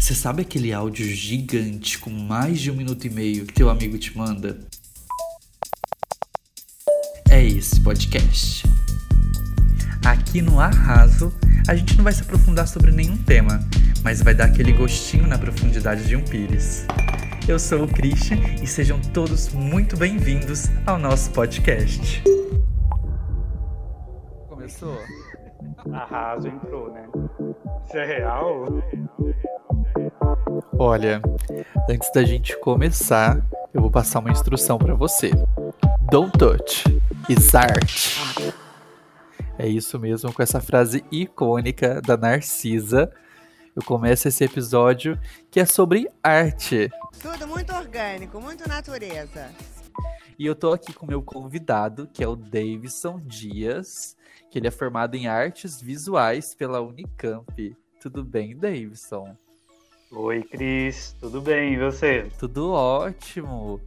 Você sabe aquele áudio gigante com mais de um minuto e meio que teu amigo te manda? É esse podcast. Aqui no Arraso, a gente não vai se aprofundar sobre nenhum tema, mas vai dar aquele gostinho na profundidade de um pires. Eu sou o Christian e sejam todos muito bem-vindos ao nosso podcast. Começou? Arraso entrou, né? Isso é real? Olha, antes da gente começar, eu vou passar uma instrução para você. Don't touch, it's art. É isso mesmo, com essa frase icônica da Narcisa, eu começo esse episódio que é sobre arte. Tudo muito orgânico, muito natureza. E eu tô aqui com meu convidado, que é o Davidson Dias, que ele é formado em artes visuais pela Unicamp. Tudo bem, Davidson? Oi, Cris, tudo bem? E você? Tudo ótimo.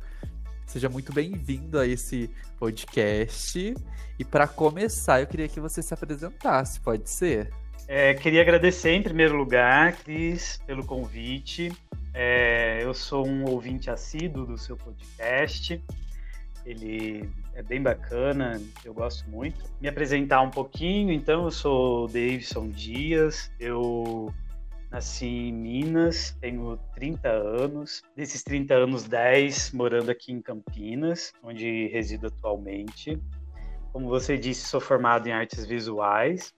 Seja muito bem-vindo a esse podcast. E para começar, eu queria que você se apresentasse, pode ser? É, queria agradecer em primeiro lugar, Cris, pelo convite. É, eu sou um ouvinte assíduo do seu podcast. Ele é bem bacana, eu gosto muito. Me apresentar um pouquinho, então, eu sou Davidson Dias, eu nasci em Minas, tenho 30 anos. Desses 30 anos, 10 morando aqui em Campinas, onde resido atualmente. Como você disse, sou formado em artes visuais.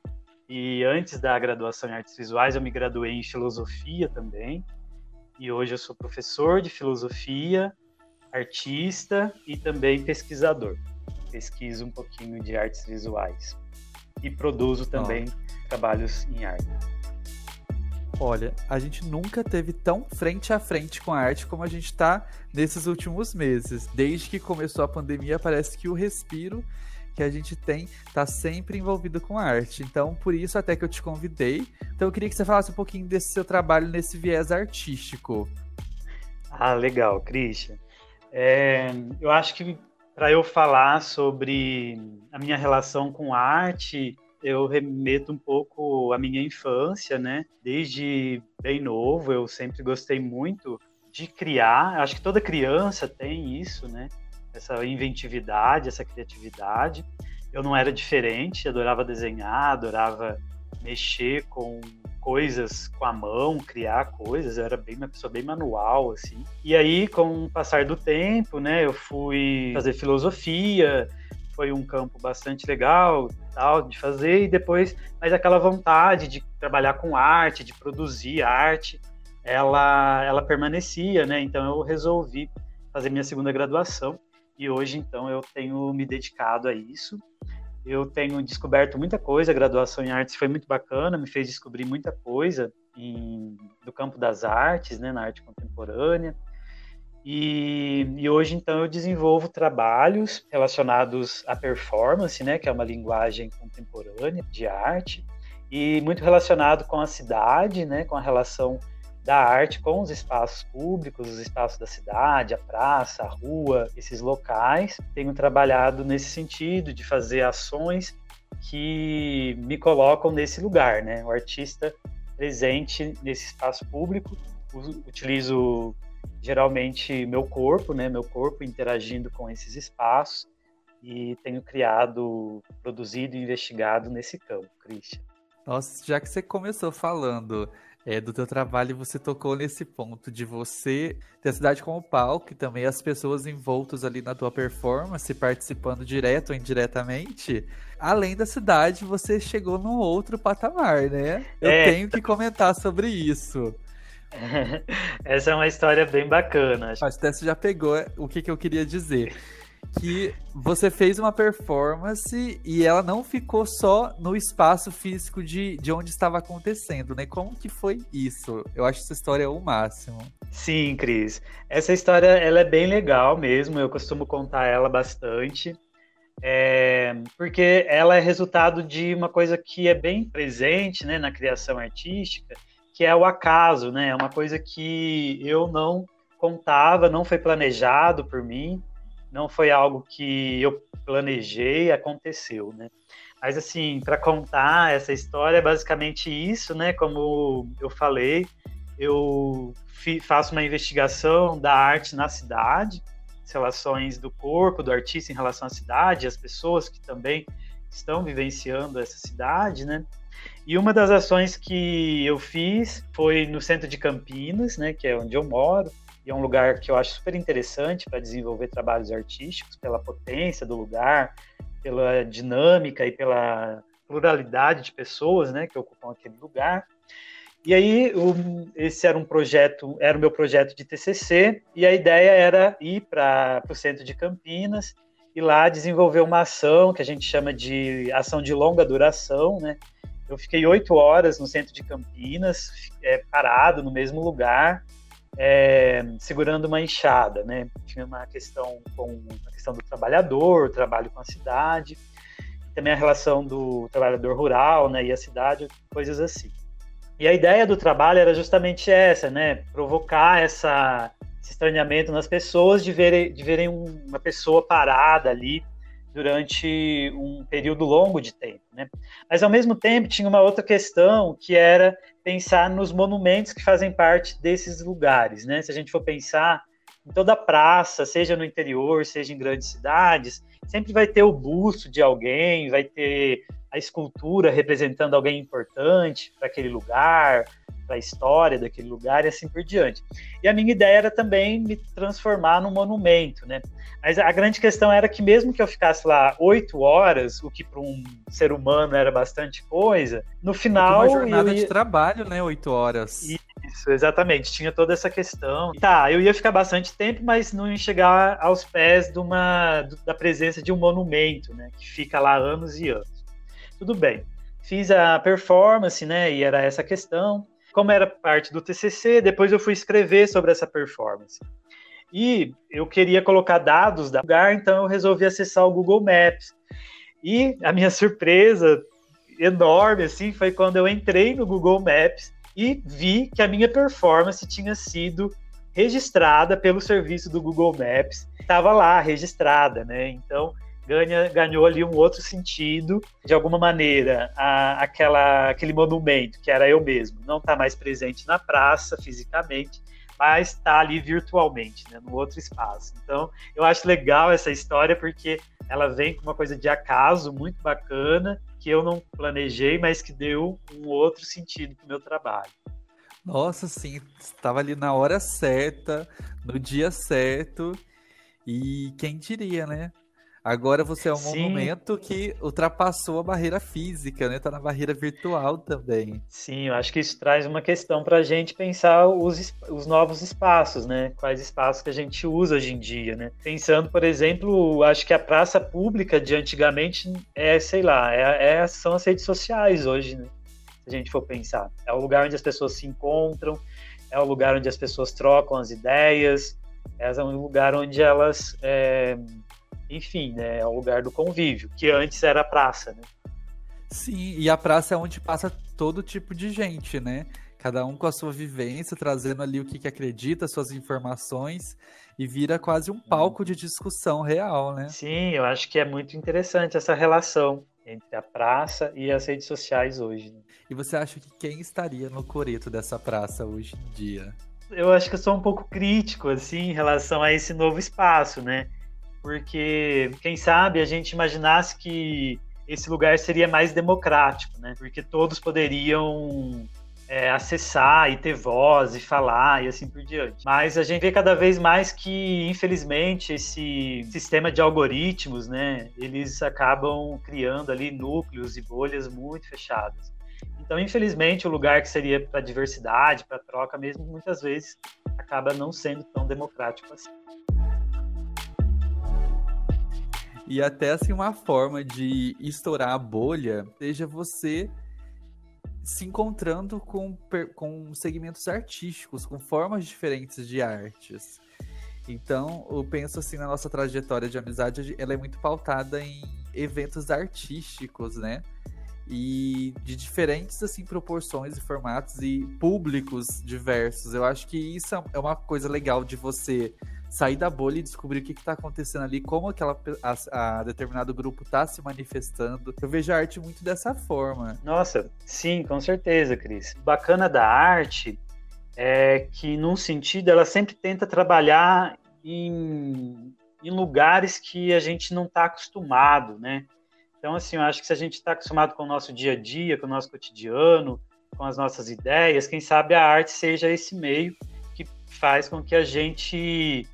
E antes da graduação em artes visuais, eu me graduei em filosofia também. E hoje eu sou professor de filosofia, artista e também pesquisador. Pesquiso um pouquinho de artes visuais. E produzo também oh. trabalhos em arte. Olha, a gente nunca teve tão frente a frente com a arte como a gente está nesses últimos meses. Desde que começou a pandemia, parece que o respiro que a gente tem está sempre envolvido com arte. Então, por isso até que eu te convidei. Então, eu queria que você falasse um pouquinho desse seu trabalho nesse viés artístico. Ah, legal, Christian. É, eu acho que para eu falar sobre a minha relação com arte, eu remeto um pouco à minha infância, né? Desde bem novo, eu sempre gostei muito de criar. Acho que toda criança tem isso, né? essa inventividade, essa criatividade. Eu não era diferente, adorava desenhar, adorava mexer com coisas com a mão, criar coisas, eu era bem uma pessoa bem manual assim. E aí, com o passar do tempo, né, eu fui fazer filosofia, foi um campo bastante legal, tal, de fazer e depois, mas aquela vontade de trabalhar com arte, de produzir arte, ela ela permanecia, né? Então eu resolvi fazer minha segunda graduação e hoje, então, eu tenho me dedicado a isso. Eu tenho descoberto muita coisa, a graduação em artes foi muito bacana, me fez descobrir muita coisa em, do campo das artes, né, na arte contemporânea. E, e, hoje, então, eu desenvolvo trabalhos relacionados à performance, né, que é uma linguagem contemporânea de arte, e muito relacionado com a cidade, né, com a relação da arte com os espaços públicos, os espaços da cidade, a praça, a rua, esses locais. Tenho trabalhado nesse sentido de fazer ações que me colocam nesse lugar, né? O artista presente nesse espaço público. Utilizo geralmente meu corpo, né? Meu corpo interagindo com esses espaços e tenho criado, produzido e investigado nesse campo, Christian. Nossa, já que você começou falando é, do teu trabalho você tocou nesse ponto de você ter a cidade como palco e também as pessoas envoltas ali na tua performance, participando direto ou indiretamente. Além da cidade, você chegou num outro patamar, né? Eu é. tenho que comentar sobre isso. Essa é uma história bem bacana. Acho que você já pegou o que, que eu queria dizer que você fez uma performance e ela não ficou só no espaço físico de, de onde estava acontecendo, né? Como que foi isso? Eu acho essa história o máximo. Sim, Cris. Essa história ela é bem legal mesmo, eu costumo contar ela bastante. É, porque ela é resultado de uma coisa que é bem presente né, na criação artística, que é o acaso, né? É uma coisa que eu não contava, não foi planejado por mim, não foi algo que eu planejei, aconteceu, né? Mas assim, para contar essa história, é basicamente isso, né? Como eu falei, eu faço uma investigação da arte na cidade, as relações do corpo do artista em relação à cidade, as pessoas que também estão vivenciando essa cidade, né? E uma das ações que eu fiz foi no centro de Campinas, né, que é onde eu moro, e é um lugar que eu acho super interessante para desenvolver trabalhos artísticos, pela potência do lugar, pela dinâmica e pela pluralidade de pessoas, né, que ocupam aquele lugar. E aí, esse era um projeto, era o meu projeto de TCC, e a ideia era ir para o centro de Campinas e lá desenvolver uma ação que a gente chama de ação de longa duração, né? Eu fiquei oito horas no centro de Campinas, é, parado no mesmo lugar, é, segurando uma enxada, né? Tinha uma questão com a questão do trabalhador, o trabalho com a cidade, também a relação do trabalhador rural, né, e a cidade, coisas assim. E a ideia do trabalho era justamente essa, né? Provocar essa, esse estranhamento nas pessoas de verem, de verem uma pessoa parada ali durante um período longo de tempo, né? Mas ao mesmo tempo tinha uma outra questão que era pensar nos monumentos que fazem parte desses lugares, né? Se a gente for pensar em toda praça, seja no interior, seja em grandes cidades, sempre vai ter o busto de alguém, vai ter a escultura representando alguém importante para aquele lugar, para a história daquele lugar e assim por diante. E a minha ideia era também me transformar num monumento, né? Mas a grande questão era que mesmo que eu ficasse lá oito horas, o que para um ser humano era bastante coisa, no final é uma jornada ia... de trabalho, né? Oito horas. Isso, exatamente. Tinha toda essa questão. Tá, eu ia ficar bastante tempo, mas não ia chegar aos pés de uma da presença de um monumento, né? Que fica lá anos e anos. Tudo bem. Fiz a performance, né? E era essa questão. Como era parte do TCC, depois eu fui escrever sobre essa performance. E eu queria colocar dados da lugar, então eu resolvi acessar o Google Maps. E a minha surpresa enorme assim foi quando eu entrei no Google Maps e vi que a minha performance tinha sido registrada pelo serviço do Google Maps. Estava lá registrada, né? Então ganha, ganhou ali um outro sentido. De alguma maneira, a, aquela, aquele monumento, que era eu mesmo, não está mais presente na praça fisicamente, mas está ali virtualmente, né, no outro espaço. Então, eu acho legal essa história porque ela vem com uma coisa de acaso muito bacana, que eu não planejei, mas que deu um outro sentido para o meu trabalho. Nossa, sim, estava ali na hora certa, no dia certo, e quem diria, né? Agora você é um Sim. monumento que ultrapassou a barreira física, né? Tá na barreira virtual também. Sim, eu acho que isso traz uma questão para a gente pensar os, os novos espaços, né? Quais espaços que a gente usa hoje em dia, né? Pensando, por exemplo, acho que a praça pública de antigamente é, sei lá, é, é, são as redes sociais hoje, né? Se a gente for pensar. É o lugar onde as pessoas se encontram, é o lugar onde as pessoas trocam as ideias, é um lugar onde elas... É, enfim, né, é o lugar do convívio, que antes era a praça, né? Sim, e a praça é onde passa todo tipo de gente, né? Cada um com a sua vivência, trazendo ali o que, que acredita, suas informações, e vira quase um palco de discussão real, né? Sim, eu acho que é muito interessante essa relação entre a praça e as redes sociais hoje. Né? E você acha que quem estaria no coreto dessa praça hoje em dia? Eu acho que eu sou um pouco crítico, assim, em relação a esse novo espaço, né? Porque quem sabe a gente imaginasse que esse lugar seria mais democrático, né? Porque todos poderiam é, acessar e ter voz e falar e assim por diante. Mas a gente vê cada vez mais que, infelizmente, esse sistema de algoritmos, né? Eles acabam criando ali núcleos e bolhas muito fechadas. Então, infelizmente, o lugar que seria para diversidade, para troca mesmo, muitas vezes acaba não sendo tão democrático assim. E até assim uma forma de estourar a bolha seja você se encontrando com, com segmentos artísticos, com formas diferentes de artes. Então, eu penso assim na nossa trajetória de amizade, ela é muito pautada em eventos artísticos, né? E de diferentes assim proporções e formatos e públicos diversos. Eu acho que isso é uma coisa legal de você sair da bolha e descobrir o que está acontecendo ali, como aquela a, a, determinado grupo está se manifestando. Eu vejo a arte muito dessa forma. Nossa, sim, com certeza, Cris. Bacana da arte é que, num sentido, ela sempre tenta trabalhar em, em lugares que a gente não está acostumado, né? Então, assim, eu acho que se a gente está acostumado com o nosso dia a dia, com o nosso cotidiano, com as nossas ideias, quem sabe a arte seja esse meio que faz com que a gente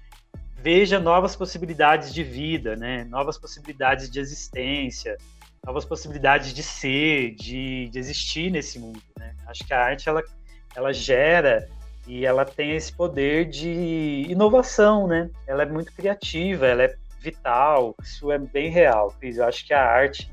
veja novas possibilidades de vida, né? Novas possibilidades de existência, novas possibilidades de ser, de, de existir nesse mundo, né? Acho que a arte ela, ela gera e ela tem esse poder de inovação, né? Ela é muito criativa, ela é vital, isso é bem real, Cris. Eu acho que a arte,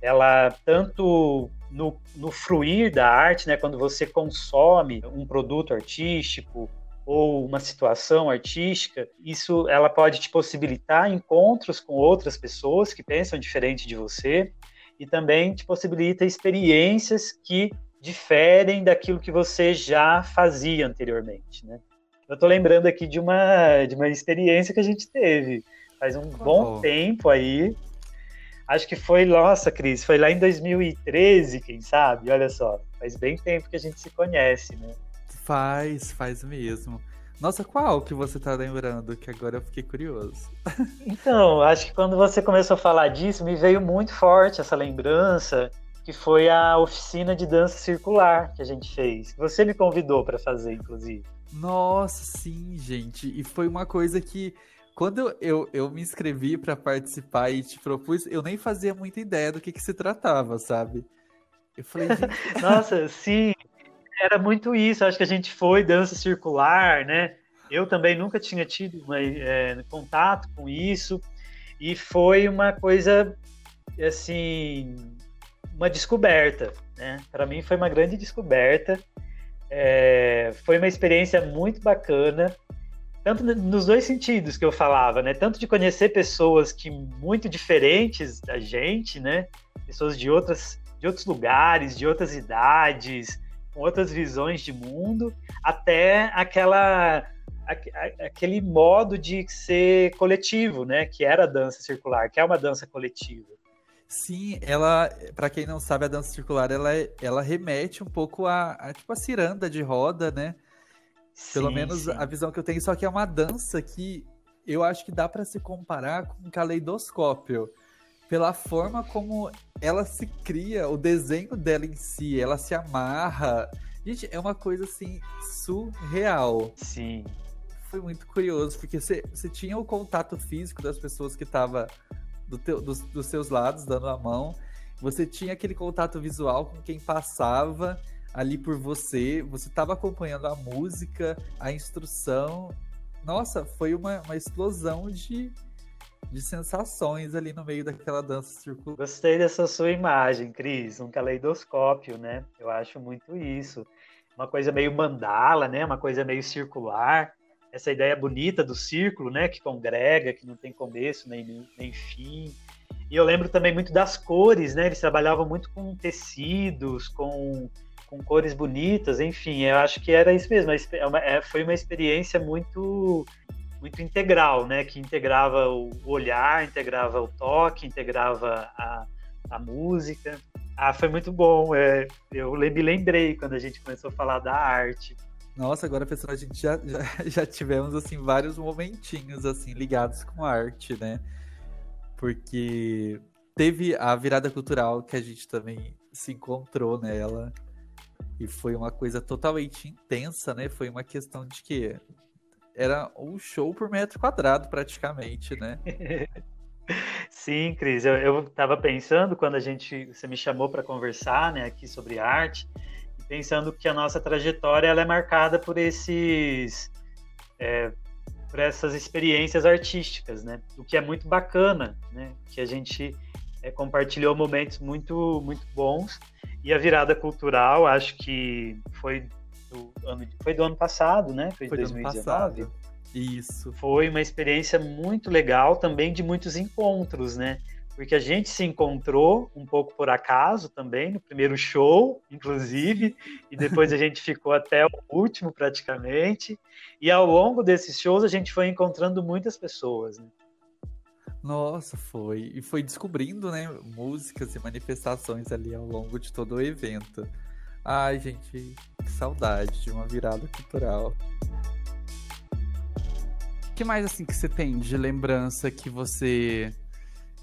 ela tanto no, no fruir da arte, né, quando você consome um produto artístico ou uma situação artística, isso ela pode te possibilitar encontros com outras pessoas que pensam diferente de você e também te possibilita experiências que diferem daquilo que você já fazia anteriormente, né? Eu estou lembrando aqui de uma de uma experiência que a gente teve faz um oh. bom tempo aí. Acho que foi, nossa, Cris, foi lá em 2013, quem sabe? Olha só, faz bem tempo que a gente se conhece, né? Faz, faz mesmo. Nossa, qual que você tá lembrando? Que agora eu fiquei curioso. Então, acho que quando você começou a falar disso, me veio muito forte essa lembrança, que foi a oficina de dança circular que a gente fez. Você me convidou para fazer, inclusive. Nossa, sim, gente. E foi uma coisa que quando eu, eu me inscrevi para participar e te propus, eu nem fazia muita ideia do que, que se tratava, sabe? Eu falei, gente... Nossa, sim, era muito isso. Acho que a gente foi dança circular, né? Eu também nunca tinha tido uma, é, contato com isso e foi uma coisa assim, uma descoberta, né? Para mim foi uma grande descoberta. É, foi uma experiência muito bacana tanto nos dois sentidos que eu falava, né? Tanto de conhecer pessoas que muito diferentes da gente, né? Pessoas de outras de outros lugares, de outras idades, com outras visões de mundo, até aquela aquele modo de ser coletivo, né? Que era a dança circular, que é uma dança coletiva. Sim, ela, para quem não sabe, a dança circular ela, ela remete um pouco a, a tipo a ciranda de roda, né? Pelo sim, menos sim. a visão que eu tenho, só que é uma dança que eu acho que dá para se comparar com um caleidoscópio. Pela forma como ela se cria, o desenho dela em si, ela se amarra. Gente, é uma coisa assim surreal. Sim. Foi muito curioso, porque você, você tinha o contato físico das pessoas que estavam do dos, dos seus lados, dando a mão. Você tinha aquele contato visual com quem passava ali por você, você estava acompanhando a música, a instrução. Nossa, foi uma, uma explosão de, de sensações ali no meio daquela dança circular. Gostei dessa sua imagem, Cris, um caleidoscópio, né? Eu acho muito isso. Uma coisa meio mandala, né? Uma coisa meio circular. Essa ideia bonita do círculo, né? Que congrega, que não tem começo nem, nem fim. E eu lembro também muito das cores, né? Eles trabalhavam muito com tecidos, com com cores bonitas, enfim, eu acho que era isso mesmo. É é, foi uma experiência muito muito integral, né? Que integrava o olhar, integrava o toque, integrava a, a música. Ah, foi muito bom. É, eu me lembrei quando a gente começou a falar da arte. Nossa, agora pessoal, a gente já, já, já tivemos assim vários momentinhos assim ligados com a arte, né? Porque teve a virada cultural que a gente também se encontrou nela. E foi uma coisa totalmente intensa, né? Foi uma questão de que era um show por metro quadrado, praticamente, né? Sim, Cris, eu estava pensando quando a gente você me chamou para conversar, né, aqui sobre arte, pensando que a nossa trajetória ela é marcada por esses é, por essas experiências artísticas, né? O que é muito bacana, né? Que a gente é, compartilhou momentos muito muito bons e a virada cultural, acho que foi do ano, foi do ano passado, né? Foi, foi 2019. Isso. Foi uma experiência muito legal também de muitos encontros, né? Porque a gente se encontrou um pouco por acaso também, no primeiro show, inclusive, e depois a gente ficou até o último praticamente. E ao longo desses shows a gente foi encontrando muitas pessoas, né? Nossa, foi. E foi descobrindo, né, músicas e manifestações ali ao longo de todo o evento. Ai, gente, que saudade de uma virada cultural. O que mais assim que você tem de lembrança que você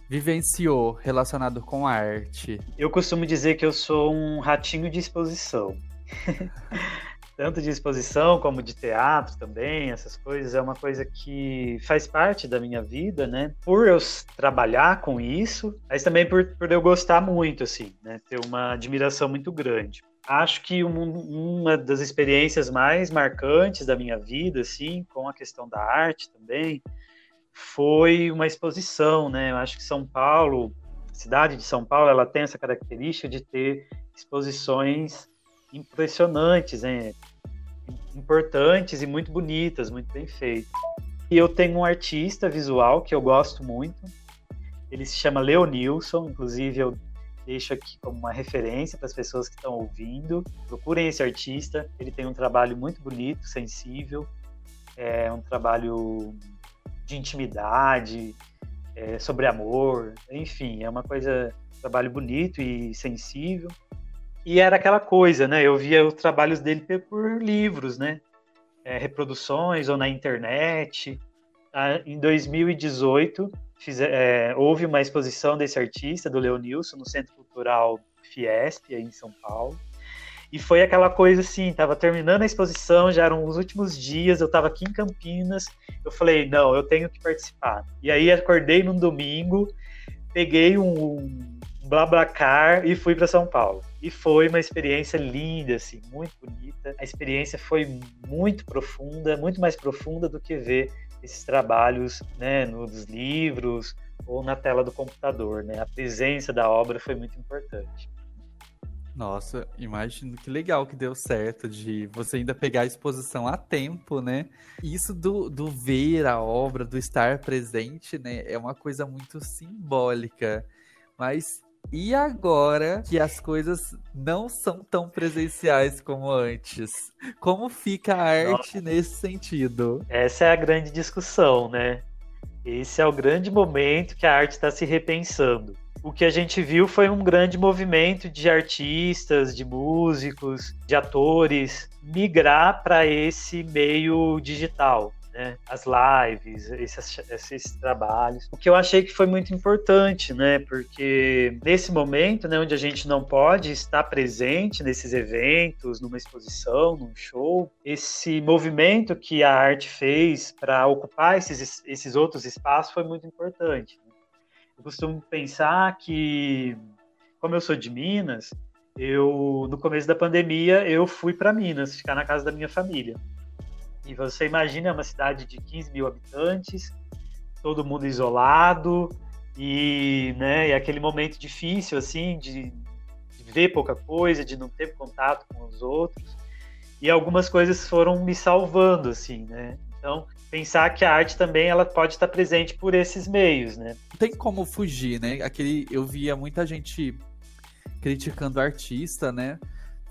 vivenciou relacionado com arte? Eu costumo dizer que eu sou um ratinho de exposição. Tanto de exposição como de teatro também, essas coisas, é uma coisa que faz parte da minha vida, né? Por eu trabalhar com isso, mas também por, por eu gostar muito, assim, né? Ter uma admiração muito grande. Acho que um, uma das experiências mais marcantes da minha vida, assim, com a questão da arte também, foi uma exposição, né? Eu acho que São Paulo, cidade de São Paulo, ela tem essa característica de ter exposições impressionantes, né? importantes e muito bonitas, muito bem feitas. E eu tenho um artista visual que eu gosto muito. Ele se chama Leonilson, inclusive eu deixo aqui como uma referência para as pessoas que estão ouvindo. Procurem esse artista, ele tem um trabalho muito bonito, sensível, é um trabalho de intimidade, é, sobre amor, enfim, é uma coisa, um trabalho bonito e sensível. E era aquela coisa, né? Eu via os trabalhos dele por livros, né? É, reproduções ou na internet. Ah, em 2018, fiz, é, houve uma exposição desse artista, do Leonilson, no Centro Cultural Fiesp, aí em São Paulo. E foi aquela coisa assim, tava terminando a exposição, já eram os últimos dias, eu tava aqui em Campinas, eu falei, não, eu tenho que participar. E aí acordei num domingo, peguei um, um BlaBlaCar e fui para São Paulo. E foi uma experiência linda, assim, muito bonita. A experiência foi muito profunda, muito mais profunda do que ver esses trabalhos, né, nos livros ou na tela do computador, né? A presença da obra foi muito importante. Nossa, imagino que legal que deu certo de você ainda pegar a exposição a tempo, né? Isso do, do ver a obra, do estar presente, né? É uma coisa muito simbólica. Mas e agora que as coisas não são tão presenciais como antes? Como fica a arte Nossa. nesse sentido? Essa é a grande discussão, né? Esse é o grande momento que a arte está se repensando o que a gente viu foi um grande movimento de artistas, de músicos, de atores migrar para esse meio digital. Né? As lives, esses, esses, trabalhos. O que eu achei que foi muito importante, né? Porque nesse momento, né, onde a gente não pode estar presente nesses eventos, numa exposição, num show, esse movimento que a arte fez para ocupar esses, esses outros espaços foi muito importante. Eu costumo pensar que, como eu sou de Minas, eu no começo da pandemia eu fui para Minas, ficar na casa da minha família. E você imagina uma cidade de 15 mil habitantes, todo mundo isolado e, né, e aquele momento difícil assim de, de ver pouca coisa, de não ter contato com os outros. E algumas coisas foram me salvando assim, né? Então, pensar que a arte também ela pode estar presente por esses meios, né? Não tem como fugir, né? Aquele eu via muita gente criticando artista, né?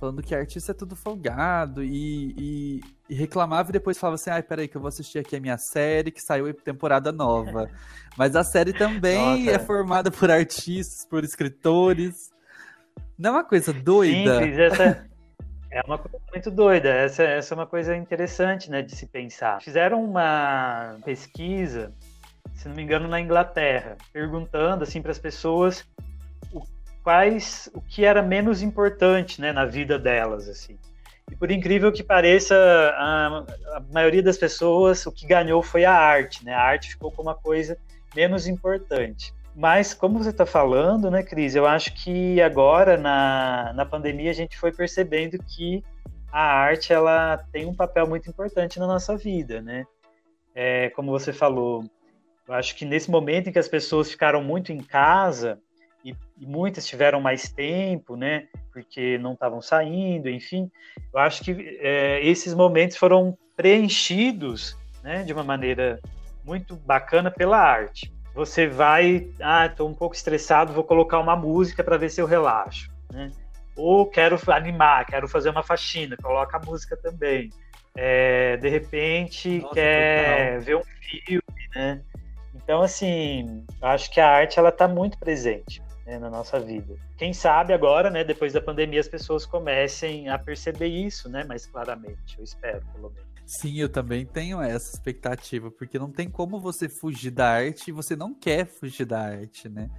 Falando que artista é tudo folgado e, e, e reclamava e depois falava assim: ai, peraí, que eu vou assistir aqui a minha série que saiu temporada nova. Mas a série também Nossa. é formada por artistas, por escritores. Não é uma coisa doida? Simples, essa, é uma coisa muito doida. Essa, essa é uma coisa interessante, né, de se pensar. Fizeram uma pesquisa, se não me engano, na Inglaterra, perguntando assim para as pessoas quais o que era menos importante, né, na vida delas, assim. E por incrível que pareça, a, a maioria das pessoas o que ganhou foi a arte, né? A arte ficou como uma coisa menos importante. Mas, como você está falando, né, Cris, eu acho que agora, na, na pandemia, a gente foi percebendo que a arte ela tem um papel muito importante na nossa vida, né? É, como você falou, eu acho que nesse momento em que as pessoas ficaram muito em casa e, e muitas tiveram mais tempo, né? Porque não estavam saindo, enfim, eu acho que é, esses momentos foram preenchidos, né? De uma maneira muito bacana pela arte você vai, ah, estou um pouco estressado, vou colocar uma música para ver se eu relaxo, né? Ou quero animar, quero fazer uma faxina, coloca a música também. É, de repente Nossa, quer ver um filme, né? Então, assim, acho que a arte ela está muito presente. Né, na nossa vida. Quem sabe agora, né, depois da pandemia, as pessoas comecem a perceber isso, né, mais claramente. Eu espero, pelo menos. Sim, eu também tenho essa expectativa, porque não tem como você fugir da arte e você não quer fugir da arte, né?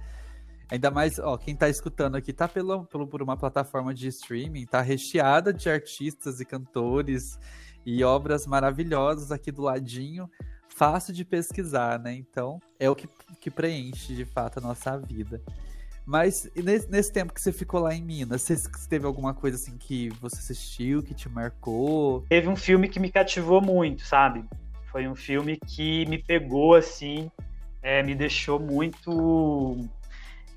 Ainda mais, ó, quem tá escutando aqui tá pelo, pelo, por uma plataforma de streaming, tá recheada de artistas e cantores e obras maravilhosas aqui do ladinho, fácil de pesquisar, né? Então, é o que, que preenche de fato a nossa vida. Mas nesse, nesse, tempo que você ficou lá em Minas, você teve alguma coisa assim que você assistiu, que te marcou? Teve um filme que me cativou muito, sabe? Foi um filme que me pegou assim, é, me deixou muito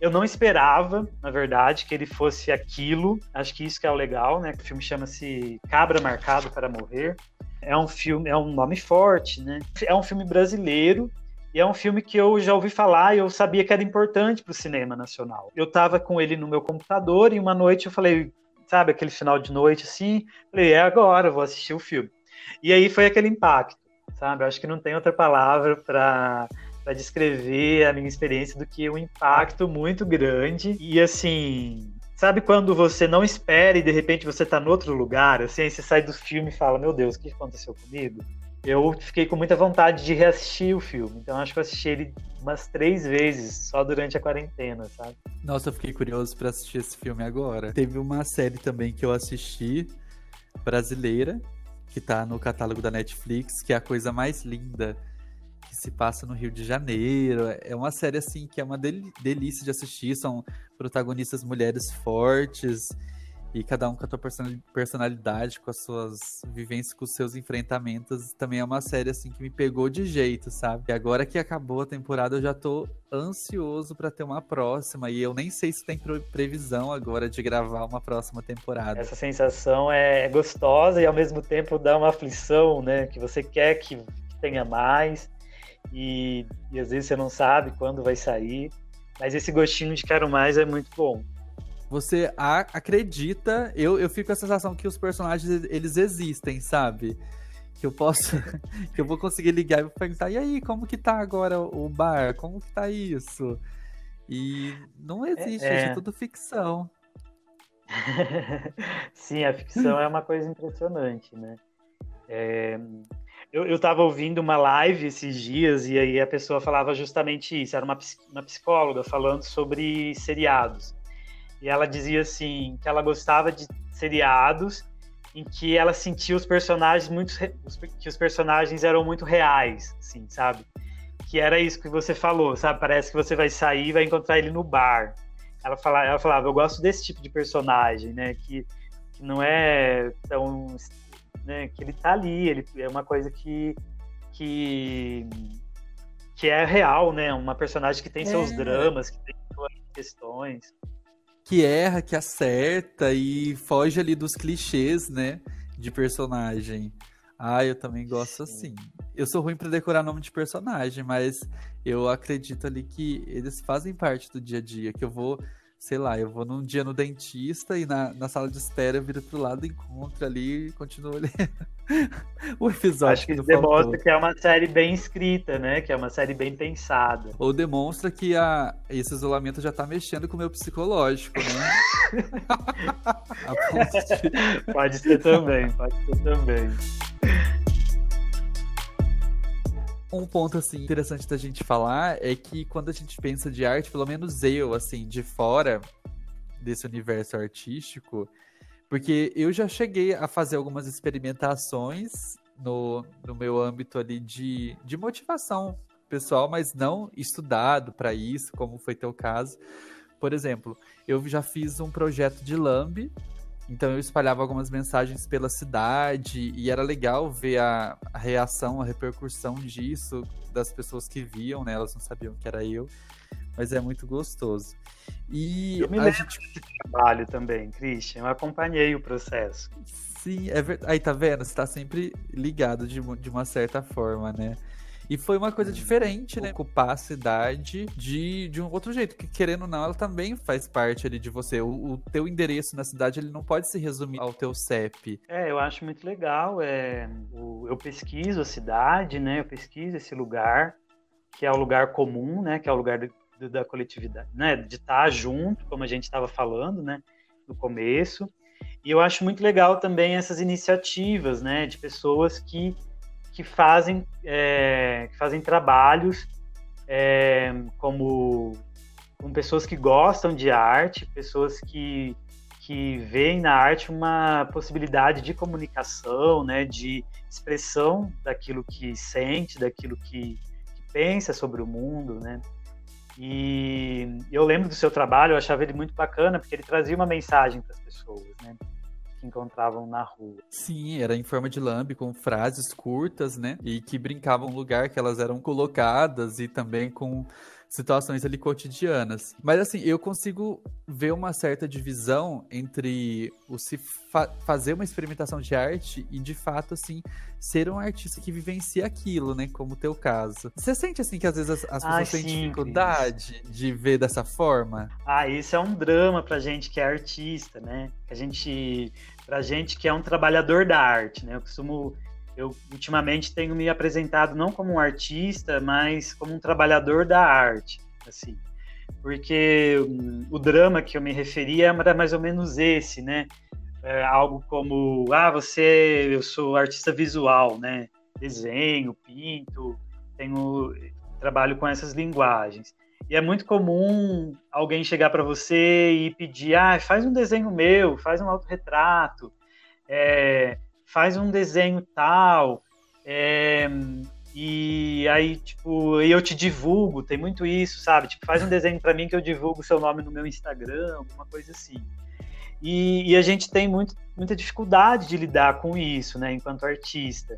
eu não esperava, na verdade, que ele fosse aquilo. Acho que isso que é o legal, né? O filme chama-se Cabra Marcado para Morrer. É um filme, é um nome forte, né? É um filme brasileiro e é um filme que eu já ouvi falar e eu sabia que era importante para o cinema nacional. Eu estava com ele no meu computador e uma noite eu falei, sabe, aquele final de noite assim, falei, é agora, vou assistir o filme. E aí foi aquele impacto, sabe? Eu acho que não tem outra palavra para descrever a minha experiência do que um impacto muito grande e assim Sabe quando você não espera e de repente você tá no outro lugar, assim, aí você sai do filme e fala, meu Deus, o que aconteceu comigo? Eu fiquei com muita vontade de reassistir o filme, então acho que eu assisti ele umas três vezes, só durante a quarentena, sabe? Nossa, eu fiquei curioso para assistir esse filme agora. Teve uma série também que eu assisti, brasileira, que tá no catálogo da Netflix, que é a coisa mais linda que se passa no Rio de Janeiro. É uma série assim que é uma del delícia de assistir. São protagonistas mulheres fortes e cada um com a sua personalidade, com as suas vivências, com os seus enfrentamentos. Também é uma série assim que me pegou de jeito, sabe? E agora que acabou a temporada, eu já tô ansioso para ter uma próxima e eu nem sei se tem previsão agora de gravar uma próxima temporada. Essa sensação é gostosa e ao mesmo tempo dá uma aflição, né? Que você quer que tenha mais e, e às vezes você não sabe quando vai sair, mas esse gostinho de quero mais é muito bom. Você acredita, eu, eu fico com a sensação que os personagens eles existem, sabe? Que eu posso, que eu vou conseguir ligar e perguntar, e aí, como que tá agora o bar? Como que tá isso? E não existe, é, é. é tudo ficção. Sim, a ficção é uma coisa impressionante, né? É, eu, eu tava ouvindo uma live esses dias e aí a pessoa falava justamente isso. Era uma, uma psicóloga falando sobre seriados. E ela dizia assim que ela gostava de seriados em que ela sentia os personagens muito que os personagens eram muito reais, assim, sabe? Que era isso que você falou, sabe? Parece que você vai sair e vai encontrar ele no bar. Ela falava, ela falava, eu gosto desse tipo de personagem, né? Que, que não é tão né? Que ele tá ali, ele é uma coisa que que que é real, né? Uma personagem que tem seus é. dramas, que tem suas questões. Que erra, que acerta e foge ali dos clichês, né? De personagem. Ah, eu também gosto Sim. assim. Eu sou ruim para decorar nome de personagem, mas eu acredito ali que eles fazem parte do dia a dia, que eu vou sei lá, eu vou num dia no dentista e na, na sala de espera eu viro pro lado, encontro ali e continuo ali o episódio. Acho que, que demonstra faltou. que é uma série bem escrita, né? Que é uma série bem pensada. Ou demonstra que a, esse isolamento já tá mexendo com o meu psicológico, né? pode ser também, pode ser também. Um ponto assim interessante da gente falar é que quando a gente pensa de arte, pelo menos eu, assim, de fora desse universo artístico, porque eu já cheguei a fazer algumas experimentações no, no meu âmbito ali de, de motivação pessoal, mas não estudado para isso, como foi teu caso. Por exemplo, eu já fiz um projeto de Lamb então eu espalhava algumas mensagens pela cidade e era legal ver a, a, reação, a repercussão disso das pessoas que viam, né? Elas não sabiam que era eu, mas é muito gostoso. E eu me lembro gente... desse trabalho também, Christian. Eu acompanhei o processo. Sim, é ver... aí tá vendo? Você tá sempre ligado de, de uma certa forma, né? E foi uma coisa diferente, né? Ocupar a cidade de, de um outro jeito. Que querendo ou não, ela também faz parte ali de você. O, o teu endereço na cidade, ele não pode se resumir ao teu CEP. É, eu acho muito legal. É, o, eu pesquiso a cidade, né? Eu pesquiso esse lugar, que é o lugar comum, né? Que é o lugar da coletividade, né? De estar junto, como a gente estava falando, né? No começo. E eu acho muito legal também essas iniciativas, né? De pessoas que, que, fazem, é, que fazem trabalhos é, como com pessoas que gostam de arte, pessoas que, que veem na arte uma possibilidade de comunicação, né? De expressão daquilo que sente, daquilo que, que pensa sobre o mundo, né? E eu lembro do seu trabalho, eu achava ele muito bacana, porque ele trazia uma mensagem para as pessoas, né? Que encontravam na rua. Sim, era em forma de lambe, com frases curtas, né? E que brincavam no lugar que elas eram colocadas e também com situações ali cotidianas. Mas assim, eu consigo ver uma certa divisão entre o se fa fazer uma experimentação de arte e de fato assim ser um artista que vivencia aquilo, né, como o teu caso. Você sente assim que às vezes as, as pessoas têm dificuldade de ver dessa forma? Ah, isso é um drama pra gente que é artista, né? A gente pra gente que é um trabalhador da arte, né? Eu costumo eu ultimamente tenho me apresentado não como um artista, mas como um trabalhador da arte, assim. Porque o drama que eu me referia era mais ou menos esse, né? É algo como, ah, você, eu sou artista visual, né? Desenho, pinto, tenho trabalho com essas linguagens. E é muito comum alguém chegar para você e pedir, ah, faz um desenho meu, faz um autorretrato. É, faz um desenho tal, é, e aí, tipo, eu te divulgo, tem muito isso, sabe? Tipo, faz um desenho para mim que eu divulgo o seu nome no meu Instagram, alguma coisa assim. E, e, a gente tem muito, muita dificuldade de lidar com isso, né, enquanto artista,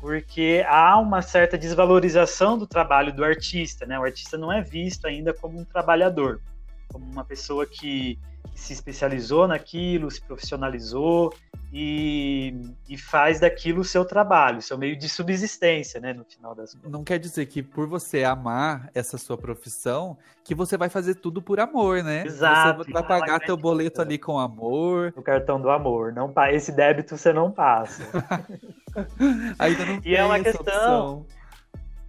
porque há uma certa desvalorização do trabalho do artista, né? O artista não é visto ainda como um trabalhador, como uma pessoa que se especializou naquilo, se profissionalizou e, e faz daquilo o seu trabalho, seu meio de subsistência, né, no final das contas. Não quer dizer que por você amar essa sua profissão, que você vai fazer tudo por amor, né? Exato. Você vai pagar teu boleto ali com amor. O cartão do amor, não esse débito você não passa. Ainda não e é uma questão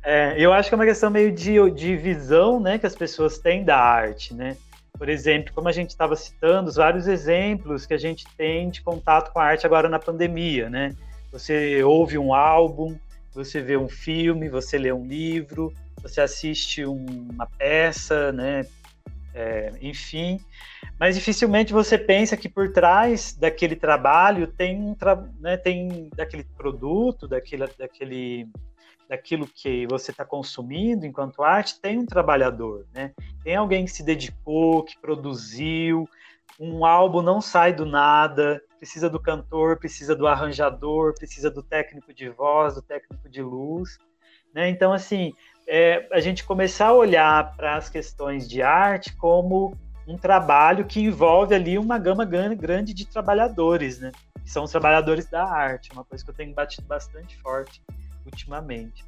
é, eu acho que é uma questão meio de, de visão, né, que as pessoas têm da arte, né? Por exemplo, como a gente estava citando, os vários exemplos que a gente tem de contato com a arte agora na pandemia, né? Você ouve um álbum, você vê um filme, você lê um livro, você assiste uma peça, né? É, enfim, mas dificilmente você pensa que por trás daquele trabalho tem, né, tem daquele produto, daquele, daquele daquilo que você está consumindo enquanto arte, tem um trabalhador, né? Tem alguém que se dedicou, que produziu. Um álbum não sai do nada, precisa do cantor, precisa do arranjador, precisa do técnico de voz, do técnico de luz. Né? Então, assim, é, a gente começar a olhar para as questões de arte como um trabalho que envolve ali uma gama grande de trabalhadores, né? Que são os trabalhadores da arte, uma coisa que eu tenho batido bastante forte ultimamente.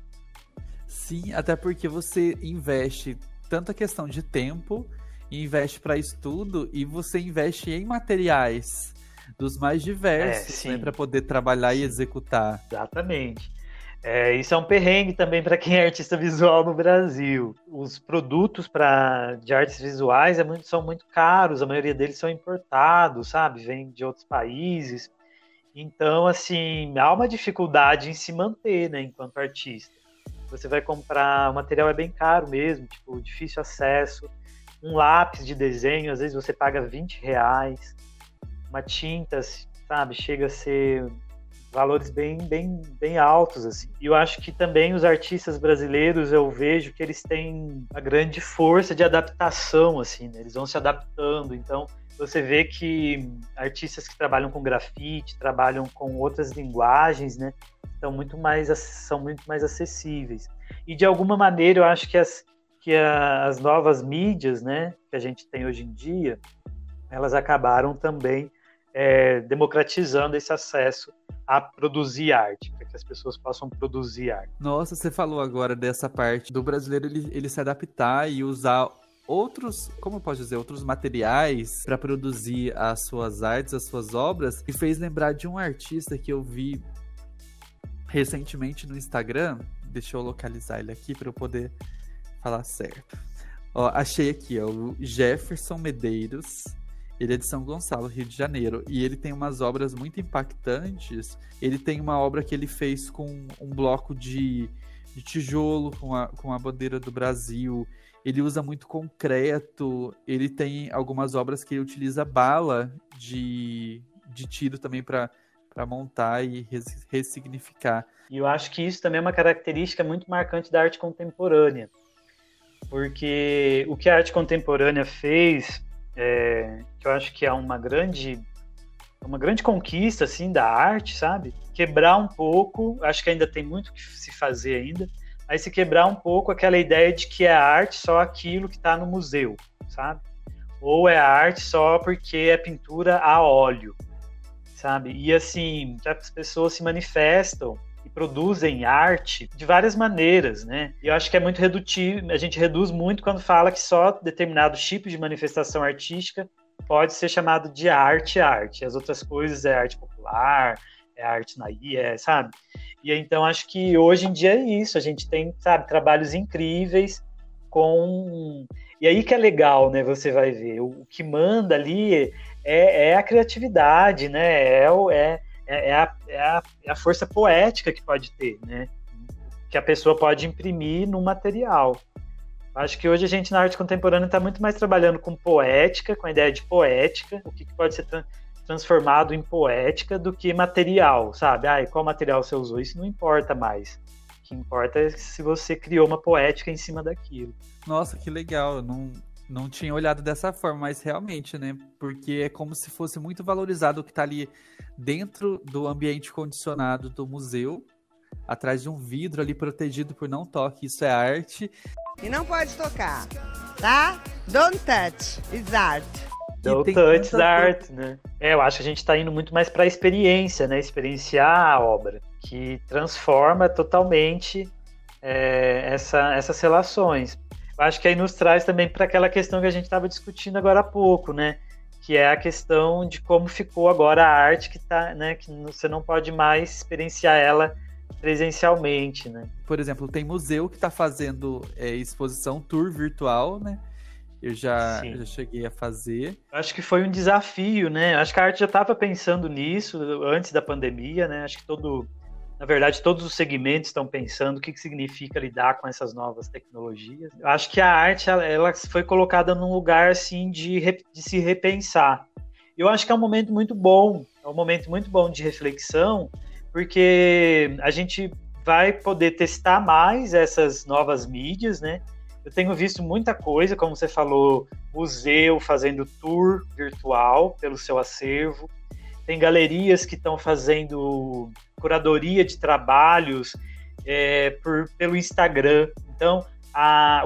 Sim, até porque você investe tanta questão de tempo, investe para estudo e você investe em materiais dos mais diversos, é, né, para poder trabalhar e executar. Exatamente. É, isso é um perrengue também para quem é artista visual no Brasil. Os produtos pra, de artes visuais é muito, são muito caros, a maioria deles são importados, sabe? Vem de outros países. Então, assim, há uma dificuldade em se manter, né, enquanto artista. Você vai comprar, o material é bem caro mesmo, tipo, difícil acesso. Um lápis de desenho, às vezes você paga 20 reais. Uma tinta, sabe, chega a ser valores bem, bem, bem altos, assim. E eu acho que também os artistas brasileiros, eu vejo que eles têm uma grande força de adaptação, assim, né? Eles vão se adaptando, então você vê que artistas que trabalham com grafite, trabalham com outras linguagens, né, são muito mais são muito mais acessíveis. E de alguma maneira eu acho que as que as novas mídias, né, que a gente tem hoje em dia, elas acabaram também é, democratizando esse acesso a produzir arte, para que as pessoas possam produzir arte. Nossa, você falou agora dessa parte do brasileiro ele, ele se adaptar e usar outros, como eu posso dizer, outros materiais para produzir as suas artes, as suas obras, e fez lembrar de um artista que eu vi recentemente no Instagram. Deixa eu localizar ele aqui para eu poder falar certo. Ó, achei aqui, ó, o Jefferson Medeiros. Ele é de São Gonçalo, Rio de Janeiro, e ele tem umas obras muito impactantes. Ele tem uma obra que ele fez com um bloco de, de tijolo, com a, com a bandeira do Brasil. Ele usa muito concreto. Ele tem algumas obras que ele utiliza bala de, de tiro também para montar e res, ressignificar. E eu acho que isso também é uma característica muito marcante da arte contemporânea. Porque o que a arte contemporânea fez é, que eu acho que é uma grande uma grande conquista assim da arte, sabe? Quebrar um pouco, acho que ainda tem muito que se fazer ainda, mas se quebrar um pouco aquela ideia de que é arte só aquilo que está no museu, sabe? Ou é arte só porque é pintura a óleo, sabe? E assim, as pessoas se manifestam e produzem arte de várias maneiras, né? E eu acho que é muito redutivo, a gente reduz muito quando fala que só determinado tipo de manifestação artística pode ser chamado de arte arte. As outras coisas é arte popular, é arte na IA, sabe? E então acho que hoje em dia é isso, a gente tem, sabe, trabalhos incríveis com e aí que é legal, né? Você vai ver o, que manda ali é, é a criatividade, né? É, é é, é, a, é, a, é a força poética que pode ter, né? Que a pessoa pode imprimir no material. Acho que hoje a gente na arte contemporânea está muito mais trabalhando com poética, com a ideia de poética, o que, que pode ser transformado em poética do que material, sabe? Ah, qual material você usou? Isso não importa mais. O que importa é se você criou uma poética em cima daquilo. Nossa, que legal. Não, não tinha olhado dessa forma, mas realmente, né? Porque é como se fosse muito valorizado o que está ali dentro do ambiente condicionado do museu, atrás de um vidro ali protegido por não toque. Isso é arte. E não pode tocar, tá? Don't touch, it's art. Don't touch the art, né? É, eu acho que a gente está indo muito mais para a experiência, né? Experienciar a obra, que transforma totalmente é, essa, essas relações acho que aí nos traz também para aquela questão que a gente estava discutindo agora há pouco, né? Que é a questão de como ficou agora a arte que tá, né? Que você não pode mais experienciar ela presencialmente, né? Por exemplo, tem museu que está fazendo é, exposição tour virtual, né? Eu já, já cheguei a fazer. Acho que foi um desafio, né? Acho que a arte já estava pensando nisso antes da pandemia, né? Acho que todo na verdade, todos os segmentos estão pensando o que, que significa lidar com essas novas tecnologias. Eu acho que a arte ela foi colocada num lugar assim de, de se repensar. Eu acho que é um momento muito bom, é um momento muito bom de reflexão, porque a gente vai poder testar mais essas novas mídias, né? Eu tenho visto muita coisa, como você falou, museu fazendo tour virtual pelo seu acervo, tem galerias que estão fazendo curadoria de trabalhos é, por, pelo Instagram. Então, a,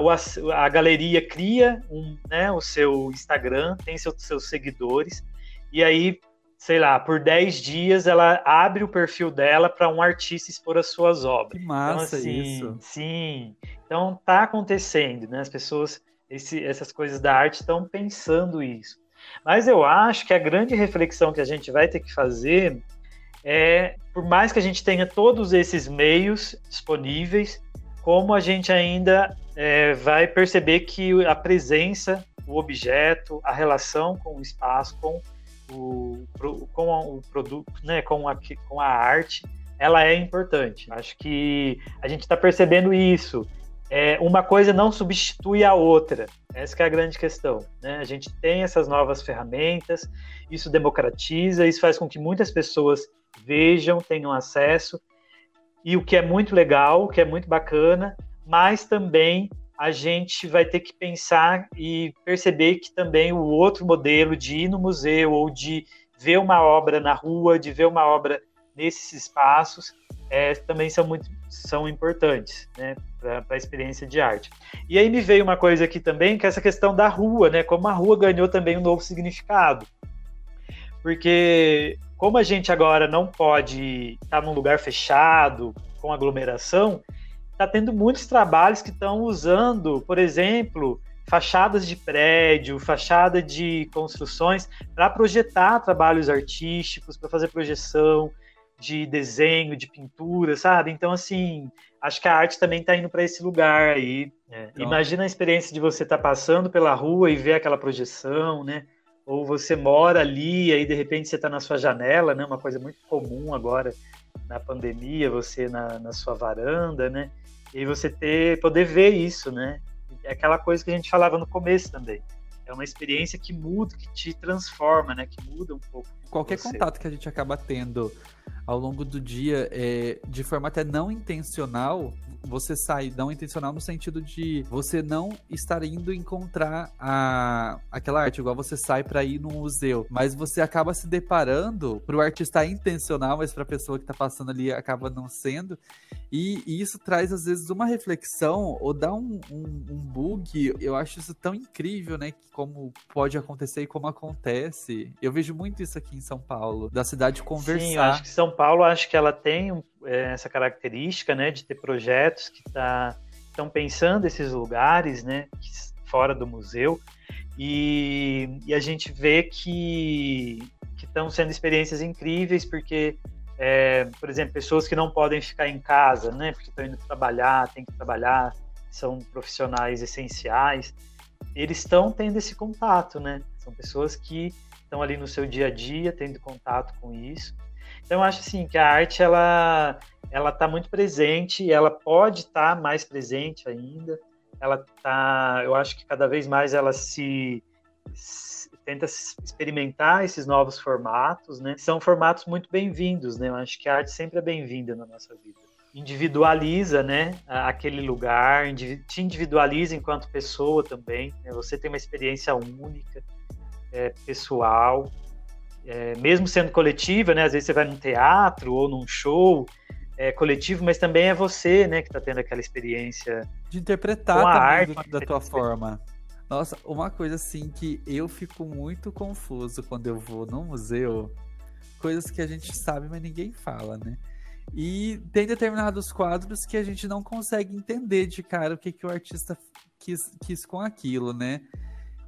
a galeria cria um, né, o seu Instagram, tem seu, seus seguidores, e aí, sei lá, por 10 dias ela abre o perfil dela para um artista expor as suas obras. Que massa então, assim, isso. Sim. Então tá acontecendo, né? As pessoas, esse, essas coisas da arte estão pensando isso. Mas eu acho que a grande reflexão que a gente vai ter que fazer é, por mais que a gente tenha todos esses meios disponíveis, como a gente ainda é, vai perceber que a presença, o objeto, a relação com o espaço, com o, com o produto, né, com, a, com a arte, ela é importante. Acho que a gente está percebendo isso é, uma coisa não substitui a outra. Essa é a grande questão. Né? A gente tem essas novas ferramentas, isso democratiza, isso faz com que muitas pessoas vejam, tenham acesso, e o que é muito legal, o que é muito bacana, mas também a gente vai ter que pensar e perceber que também o outro modelo de ir no museu ou de ver uma obra na rua, de ver uma obra nesses espaços, é, também são muito são importantes né, para a experiência de arte. E aí me veio uma coisa aqui também, que é essa questão da rua, né, como a rua ganhou também um novo significado. Porque como a gente agora não pode estar num lugar fechado, com aglomeração, está tendo muitos trabalhos que estão usando, por exemplo, fachadas de prédio, fachada de construções, para projetar trabalhos artísticos, para fazer projeção, de desenho, de pintura, sabe? Então, assim, acho que a arte também está indo para esse lugar aí. É. Imagina a experiência de você estar tá passando pela rua e ver aquela projeção, né? Ou você mora ali e aí de repente você está na sua janela, né? Uma coisa muito comum agora na pandemia, você na, na sua varanda, né? E você ter, poder ver isso, né? É aquela coisa que a gente falava no começo também. É uma experiência que muda, que te transforma, né? Que muda um pouco. Qualquer você. contato que a gente acaba tendo ao longo do dia, é, de forma até não intencional, você sai não intencional no sentido de você não estar indo encontrar a, aquela arte, igual você sai para ir num museu, mas você acaba se deparando para o artista intencional, mas para a pessoa que está passando ali acaba não sendo. E, e, isso traz às vezes uma reflexão ou dá um, um, um bug. Eu acho isso tão incrível, né? Como pode acontecer e como acontece. Eu vejo muito isso aqui em São Paulo, da cidade conversar. Sim, eu acho que São Paulo acho que ela tem é, essa característica, né, de ter projetos que tá, estão pensando esses lugares, né, fora do museu, e, e a gente vê que estão sendo experiências incríveis, porque, é, por exemplo, pessoas que não podem ficar em casa, né, porque estão indo trabalhar, têm que trabalhar, são profissionais essenciais, eles estão tendo esse contato, né, são pessoas que estão ali no seu dia a dia, tendo contato com isso, então, eu acho assim que a arte ela ela está muito presente, ela pode estar tá mais presente ainda. Ela tá, eu acho que cada vez mais ela se, se tenta experimentar esses novos formatos, né? São formatos muito bem-vindos, né? Eu acho que a arte sempre é bem-vinda na nossa vida. Individualiza, né? Aquele lugar, te individualiza enquanto pessoa também. Né? Você tem uma experiência única, é, pessoal é, mesmo sendo coletiva, né? Às vezes você vai num teatro ou num show é, coletivo, mas também é você, né, que está tendo aquela experiência de interpretar com a arte da tua forma. Nossa, uma coisa assim que eu fico muito confuso quando eu vou no museu, coisas que a gente sabe, mas ninguém fala, né? E tem determinados quadros que a gente não consegue entender de cara o que, que o artista quis, quis com aquilo, né?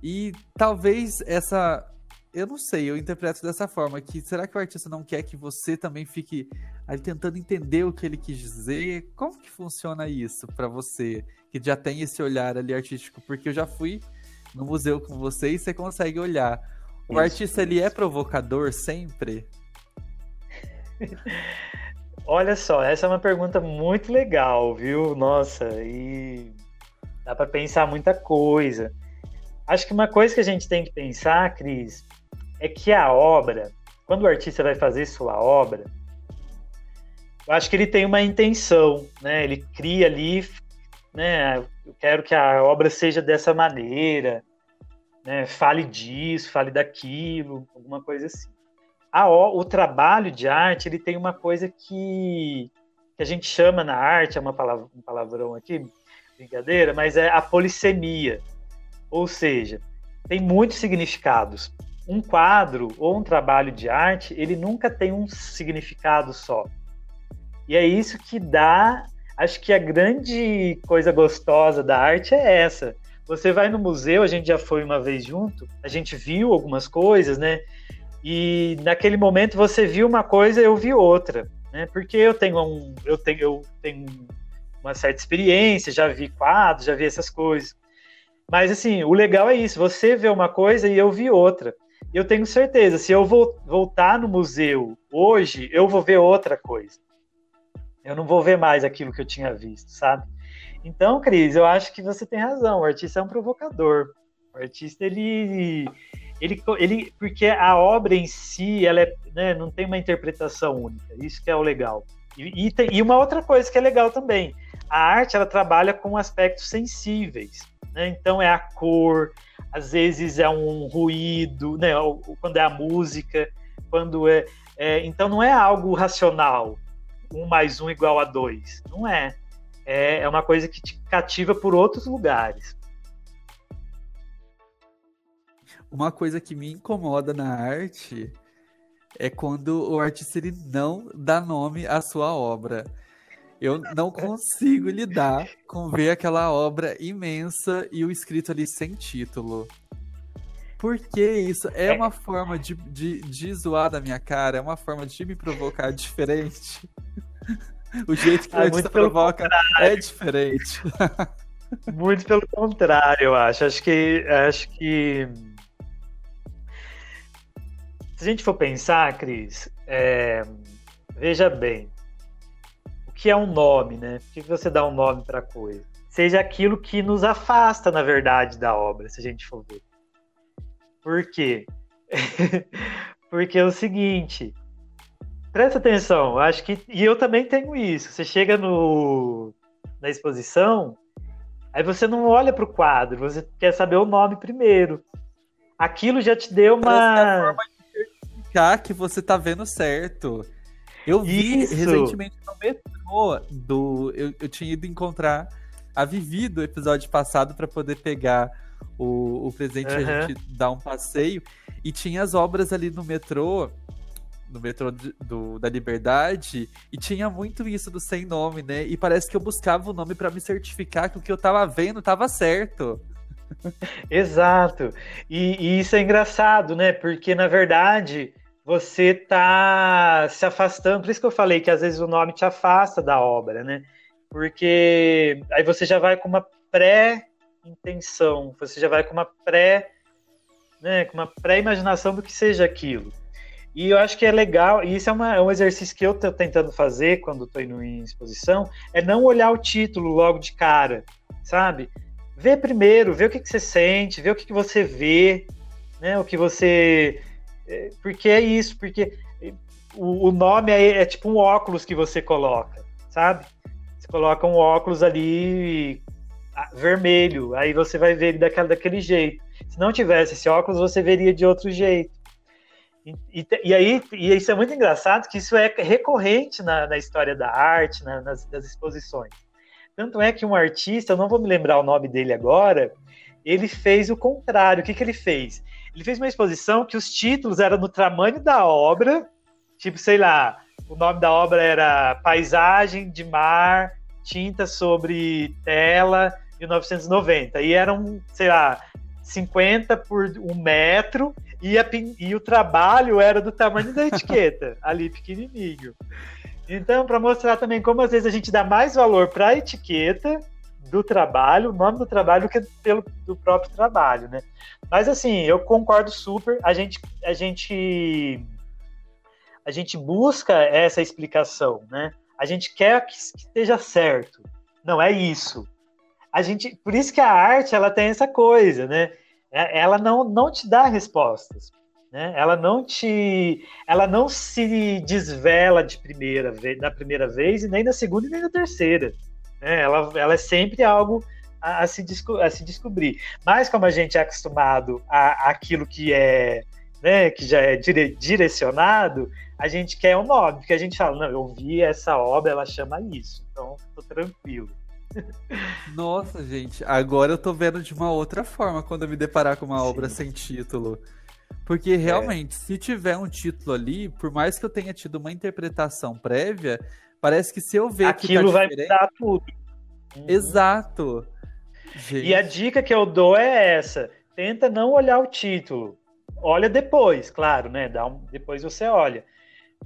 E talvez essa eu não sei, eu interpreto dessa forma, que será que o artista não quer que você também fique ali tentando entender o que ele quis dizer? Como que funciona isso para você, que já tem esse olhar ali artístico? Porque eu já fui no museu com você e você consegue olhar. O isso, artista, isso. ele é provocador sempre? Olha só, essa é uma pergunta muito legal, viu? Nossa, e dá para pensar muita coisa. Acho que uma coisa que a gente tem que pensar, Cris, é que a obra, quando o artista vai fazer sua obra, eu acho que ele tem uma intenção, né? Ele cria ali, né? Eu quero que a obra seja dessa maneira, né? Fale disso, fale daquilo, alguma coisa assim. A, o trabalho de arte, ele tem uma coisa que, que a gente chama na arte, é uma palavra, um palavrão aqui, brincadeira, mas é a polissemia. Ou seja, tem muitos significados um quadro ou um trabalho de arte, ele nunca tem um significado só. E é isso que dá, acho que a grande coisa gostosa da arte é essa. Você vai no museu, a gente já foi uma vez junto, a gente viu algumas coisas, né? E naquele momento você viu uma coisa, eu vi outra, né? Porque eu tenho um, eu tenho, eu tenho uma certa experiência, já vi quadros, já vi essas coisas. Mas assim, o legal é isso, você vê uma coisa e eu vi outra eu tenho certeza, se eu vou voltar no museu hoje, eu vou ver outra coisa. Eu não vou ver mais aquilo que eu tinha visto, sabe? Então, Cris, eu acho que você tem razão. O artista é um provocador. O artista, ele. Ele, ele porque a obra em si, ela é, né, não tem uma interpretação única. Isso que é o legal. E, e, tem, e uma outra coisa que é legal também. A arte, ela trabalha com aspectos sensíveis. Né? Então, é a cor, às vezes é um ruído, né? Quando é a música, quando é, é, então não é algo racional, um mais um igual a dois, não é. É, é uma coisa que te cativa por outros lugares. Uma coisa que me incomoda na arte é quando o artista ele não dá nome à sua obra. Eu não consigo lidar com ver aquela obra imensa e o escrito ali sem título. Por que isso? É, é, uma forma de, de, de zoar da minha cara, é uma forma de me provocar diferente. o jeito que ah, o artista provoca é diferente. Muito pelo contrário, eu acho. Acho que. Acho que. Se a gente for pensar, Cris, é... veja bem. Que é um nome, né? Por que você dá um nome para coisa? Seja aquilo que nos afasta, na verdade, da obra, se a gente for ver. Por quê? Porque é o seguinte, presta atenção, acho que. E eu também tenho isso. Você chega no, na exposição, Aí você não olha para o quadro, você quer saber o nome primeiro. Aquilo já te deu uma. É forma de certificar que você tá vendo certo. Eu vi Isso. recentemente no metrô do. Eu, eu tinha ido encontrar a Vivi do episódio passado para poder pegar o, o presente uhum. e a gente dar um passeio. E tinha as obras ali no metrô no metrô do, da Liberdade e tinha muito isso do sem nome, né? E parece que eu buscava o nome para me certificar que o que eu tava vendo tava certo. Exato. E, e, isso é engraçado, né? Porque na verdade você tá se afastando. Por isso que eu falei que às vezes o nome te afasta da obra, né? Porque aí você já vai com uma pré-intenção, você já vai com uma pré, né, com uma pré-imaginação do que seja aquilo. E eu acho que é legal, e isso é, uma, é um exercício que eu estou tentando fazer quando estou indo em exposição, é não olhar o título logo de cara, sabe? Vê primeiro, vê o que, que você sente, vê o que, que você vê, né? O que você. É, porque é isso, porque o, o nome é, é tipo um óculos que você coloca, sabe? Você coloca um óculos ali vermelho, aí você vai ver ele daquela, daquele jeito. Se não tivesse esse óculos, você veria de outro jeito. E, e, aí, e isso é muito engraçado que isso é recorrente na, na história da arte, na, nas, exposições. Tanto é que um artista, eu não vou me lembrar o nome dele agora, ele fez o contrário. O que, que ele fez? Ele fez uma exposição que os títulos eram no tamanho da obra, tipo, sei lá, o nome da obra era Paisagem de Mar, Tinta sobre Tela, 1990. E eram, sei lá, 50 por um metro, e, a, e o trabalho era do tamanho da etiqueta, ali pequenininho. Então, para mostrar também como às vezes a gente dá mais valor para a etiqueta do trabalho, o nome do trabalho, do que pelo do próprio trabalho, né? Mas assim, eu concordo super. A gente, a gente, a gente busca essa explicação, né? A gente quer que, que esteja certo. Não é isso. A gente, por isso que a arte ela tem essa coisa, né? É, ela não, não te dá respostas. Né? Ela não te, ela não se desvela de primeira vez, na primeira vez e nem na segunda e nem na terceira. Né? Ela, ela é sempre algo a, a, se, a se descobrir. Mas como a gente é acostumado a aquilo que é, né, que já é dire, direcionado, a gente quer um nome, porque a gente fala, não, eu vi essa obra, ela chama isso, então tô tranquilo. Nossa, gente, agora eu tô vendo de uma outra forma quando eu me deparar com uma Sim. obra sem título. Porque é. realmente, é. se tiver um título ali, por mais que eu tenha tido uma interpretação prévia, parece que se eu ver aquilo tá vai mudar tudo. Uhum. Exato. Gente. E a dica que eu dou é essa: tenta não olhar o título. Olha depois, claro, né? Dá um... depois você olha.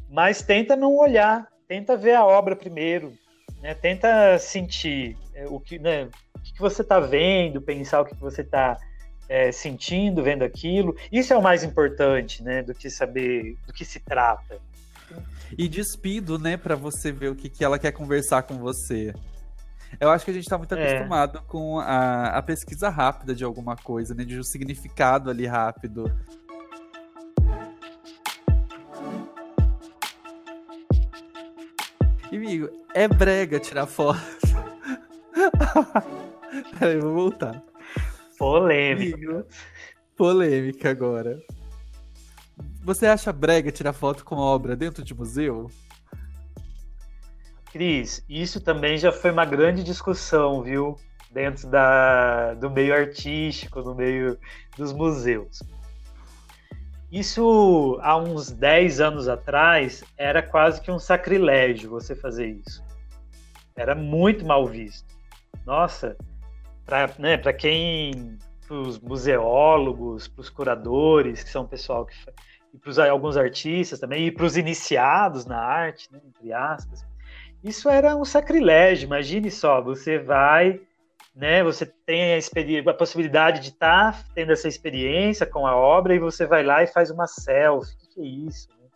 Mas tenta não olhar, tenta ver a obra primeiro, né? Tenta sentir é, o que, né, o que você está vendo, pensar o que você está é, sentindo, vendo aquilo. Isso é o mais importante, né? Do que saber do que se trata. E despido, né, para você ver o que, que ela quer conversar com você. Eu acho que a gente está muito é. acostumado com a, a pesquisa rápida de alguma coisa, né? De um significado ali rápido. E, amigo, é brega tirar foto. Peraí, vou voltar. Polêmica. polêmica agora. Você acha brega tirar foto com obra dentro de museu? Cris, isso também já foi uma grande discussão, viu? Dentro da, do meio artístico, no meio dos museus. Isso há uns 10 anos atrás era quase que um sacrilégio você fazer isso. Era muito mal visto. Nossa, para né, quem para os museólogos, para os curadores, que são o pessoal que e para alguns artistas também, e para os iniciados na arte, né, entre aspas. Isso era um sacrilégio. Imagine só, você vai, né, você tem a, a possibilidade de estar tá tendo essa experiência com a obra e você vai lá e faz uma selfie. O que é isso? Né?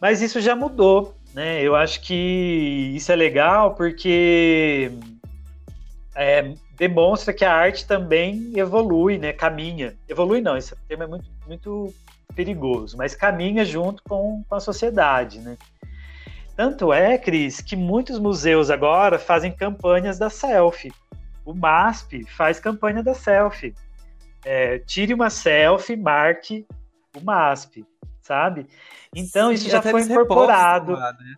Mas isso já mudou, né? Eu acho que isso é legal porque é, demonstra que a arte também evolui, né? Caminha. Evolui não, esse termo é muito, muito perigoso, mas caminha junto com, com a sociedade, né? Tanto é, Cris, que muitos museus agora fazem campanhas da selfie. O MASP faz campanha da selfie. É, tire uma selfie, marque o MASP, sabe? Então Sim, isso já foi incorporado. Lá, né?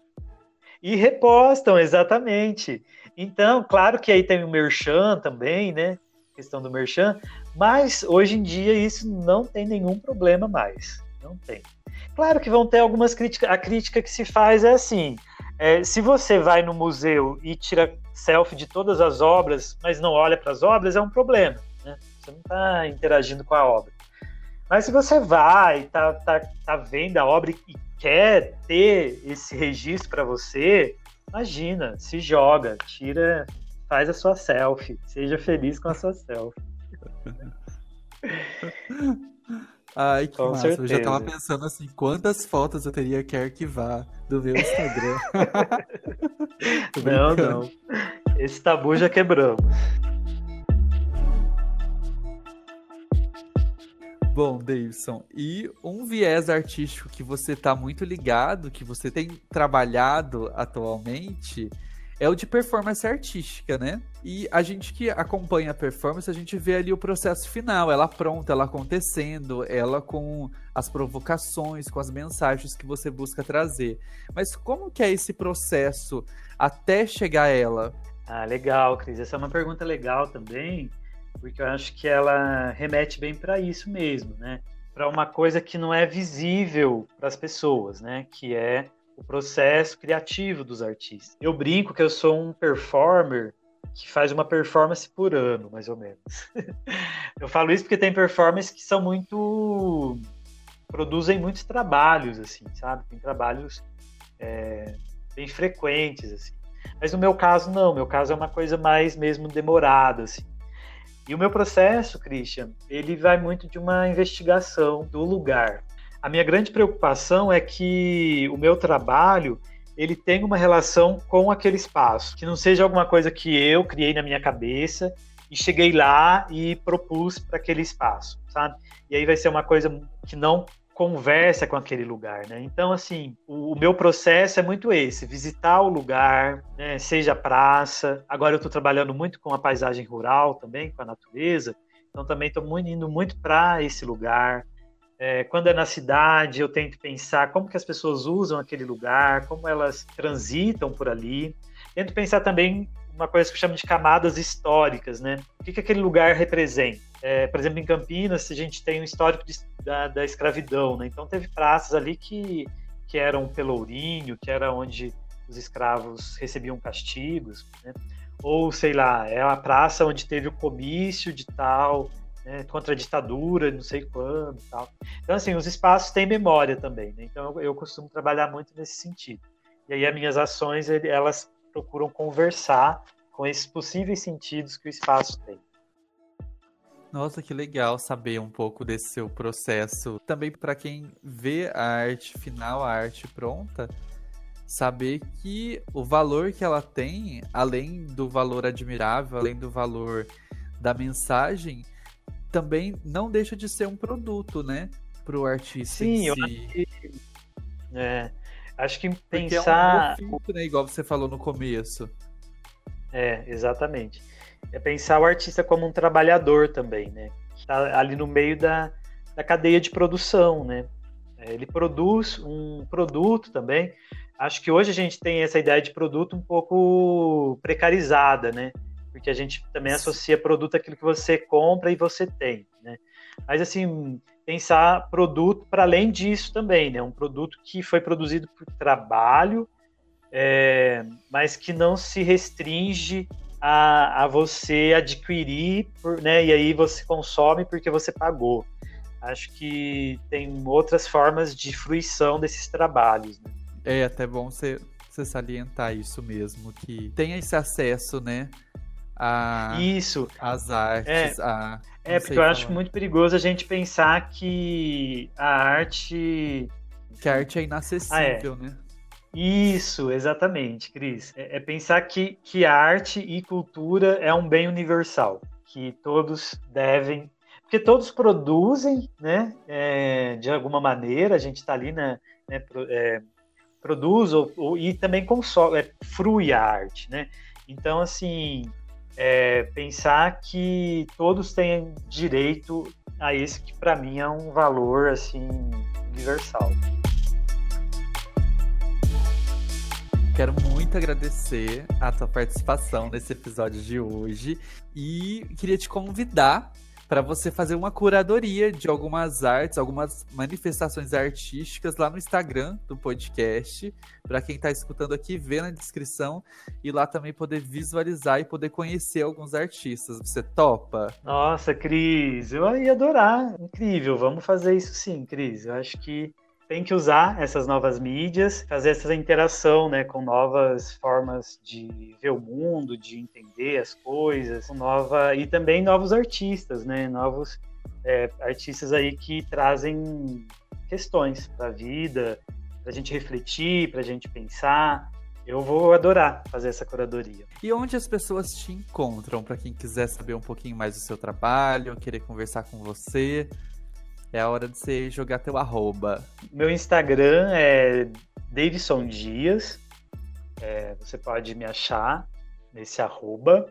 E repostam, exatamente. Então, claro que aí tem o Merchan também, né? A questão do Merchan, mas hoje em dia isso não tem nenhum problema mais. Não tem. Claro que vão ter algumas críticas. A crítica que se faz é assim: é, se você vai no museu e tira selfie de todas as obras, mas não olha para as obras, é um problema. Né? Você não está interagindo com a obra. Mas se você vai, tá, tá, tá vendo a obra e quer ter esse registro para você, imagina, se joga, tira, faz a sua selfie, seja feliz com a sua selfie. Ai, que Com massa. Certeza. Eu já tava pensando assim, quantas fotos eu teria que arquivar do meu Instagram. não, não. Esse tabu já quebramos. Bom, Davidson, e um viés artístico que você tá muito ligado, que você tem trabalhado atualmente, é o de performance artística, né? E a gente que acompanha a performance, a gente vê ali o processo final, ela pronta, ela acontecendo, ela com as provocações, com as mensagens que você busca trazer. Mas como que é esse processo até chegar a ela? Ah, legal, Cris. Essa é uma pergunta legal também, porque eu acho que ela remete bem para isso mesmo, né? Para uma coisa que não é visível para as pessoas, né? Que é o processo criativo dos artistas. Eu brinco que eu sou um performer que faz uma performance por ano, mais ou menos. eu falo isso porque tem performances que são muito produzem muitos trabalhos, assim, sabe? Tem trabalhos é, bem frequentes, assim. Mas no meu caso não, meu caso é uma coisa mais mesmo demorada, assim. E o meu processo, Christian, ele vai muito de uma investigação do lugar. A minha grande preocupação é que o meu trabalho ele tem uma relação com aquele espaço, que não seja alguma coisa que eu criei na minha cabeça e cheguei lá e propus para aquele espaço, sabe? E aí vai ser uma coisa que não conversa com aquele lugar, né? Então, assim, o, o meu processo é muito esse: visitar o lugar, né? seja praça. Agora eu estou trabalhando muito com a paisagem rural também, com a natureza. Então, também estou indo muito para esse lugar. É, quando é na cidade, eu tento pensar como que as pessoas usam aquele lugar, como elas transitam por ali. Tento pensar também uma coisa que eu chamo de camadas históricas, né? O que, que aquele lugar representa? É, por exemplo, em Campinas, a gente tem um histórico de, da, da, escravidão, né? Então teve praças ali que, que eram pelourinho, que era onde os escravos recebiam castigos, né? Ou, sei lá, é a praça onde teve o comício de tal né, contra a ditadura, não sei quando tal. Então, assim, os espaços têm memória também, né? Então, eu, eu, costumo trabalhar muito nesse sentido. E aí, as minhas ações, elas procuram conversar com esses possíveis sentidos que o espaço tem. Nossa, que legal saber um pouco desse seu processo. Também para quem vê a arte final, a arte pronta, saber que o valor que ela tem, além do valor admirável, além do valor da mensagem, também não deixa de ser um produto, né? Para o artista. Sim, eu acho que. É, acho que pensar. é um profito, né? Igual você falou no começo. É, exatamente. É pensar o artista como um trabalhador também, né? Tá ali no meio da, da cadeia de produção, né? É, ele produz um produto também. Acho que hoje a gente tem essa ideia de produto um pouco precarizada, né? Porque a gente também associa produto àquilo que você compra e você tem, né? Mas assim, pensar produto para além disso também, né? Um produto que foi produzido por trabalho, é, mas que não se restringe a, a você adquirir, por, né? E aí você consome porque você pagou. Acho que tem outras formas de fruição desses trabalhos. Né? É até bom você, você salientar isso mesmo, que tem esse acesso, né? A, isso. As artes, é. a é, porque eu acho muito perigoso a gente pensar que a arte. Que a arte é inacessível, ah, é. né? Isso, exatamente, Cris. É, é, pensar que, que arte e cultura é um bem universal, que todos devem. Porque todos produzem, né? É, de alguma maneira, a gente está ali, né? né é, produz ou, ou, e também consome, é, frui a arte, né? Então, assim, é, pensar que todos têm direito a esse que para mim é um valor assim universal. Quero muito agradecer a tua participação nesse episódio de hoje e queria te convidar para você fazer uma curadoria de algumas artes, algumas manifestações artísticas lá no Instagram do podcast, para quem está escutando aqui, ver na descrição e lá também poder visualizar e poder conhecer alguns artistas. Você topa? Nossa, Cris, eu ia adorar. Incrível, vamos fazer isso sim, Cris. Eu acho que tem que usar essas novas mídias, fazer essa interação né, com novas formas de ver o mundo, de entender as coisas, nova e também novos artistas, né, novos é, artistas aí que trazem questões para a vida, para a gente refletir, para a gente pensar. Eu vou adorar fazer essa curadoria. E onde as pessoas te encontram para quem quiser saber um pouquinho mais do seu trabalho, querer conversar com você? É a hora de você jogar teu arroba. Meu Instagram é Davidson Dias. É, você pode me achar nesse arroba.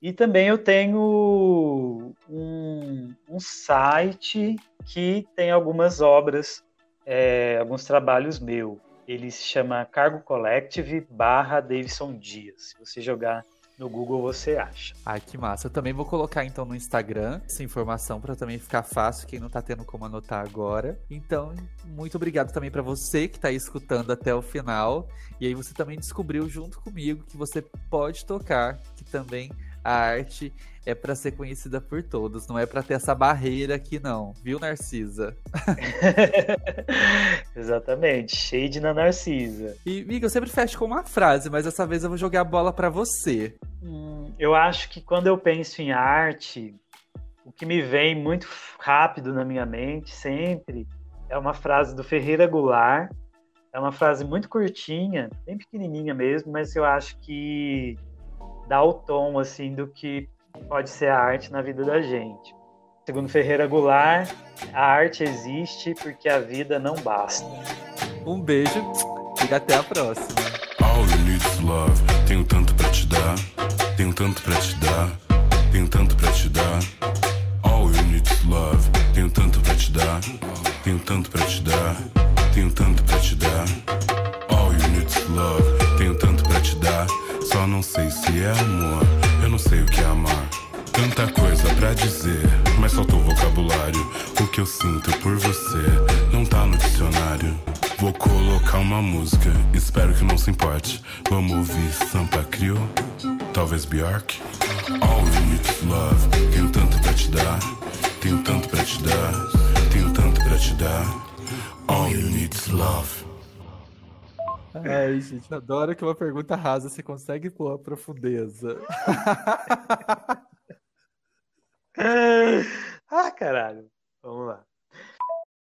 E também eu tenho um, um site que tem algumas obras, é, alguns trabalhos meus. Ele se chama Cargo Collective barra Davidson Dias. Se você jogar no Google você acha. Ai, que massa. Eu também vou colocar então no Instagram essa informação para também ficar fácil, quem não tá tendo como anotar agora. Então, muito obrigado também para você que tá escutando até o final. E aí você também descobriu junto comigo que você pode tocar, que também a arte é para ser conhecida por todos, não é para ter essa barreira aqui não, viu, Narcisa? Exatamente, shade na Narcisa. E, amiga, eu sempre fecho com uma frase, mas dessa vez eu vou jogar a bola para você. Hum, eu acho que quando eu penso em arte, o que me vem muito rápido na minha mente sempre é uma frase do Ferreira Goulart. É uma frase muito curtinha, bem pequenininha mesmo, mas eu acho que dá o tom assim do que pode ser a arte na vida da gente. Segundo Ferreira Goulart, a arte existe porque a vida não basta. Um beijo e até a próxima. All you need is love. Tenho tanto pra te dar, tenho tanto pra te dar, tenho tanto pra te dar. All you need is love. Tenho tanto pra te dar, tenho tanto pra te dar, tenho tanto pra te dar. All you need is love. Tenho tanto pra te dar, só não sei se é amor. Eu não sei o que é amar. Tanta coisa pra dizer, mas faltou vocabulário. O que eu sinto por você não tá no dicionário. Vou colocar uma música, espero que não se importe. Vamos ouvir Sampa Crio, talvez Bjork. All you need is love. Tenho tanto pra te dar, tenho tanto pra te dar, tenho tanto pra te dar. All you need is love. É Ai, gente, adoro que uma pergunta rasa você consegue pôr a profundeza. ah, caralho. Vamos lá.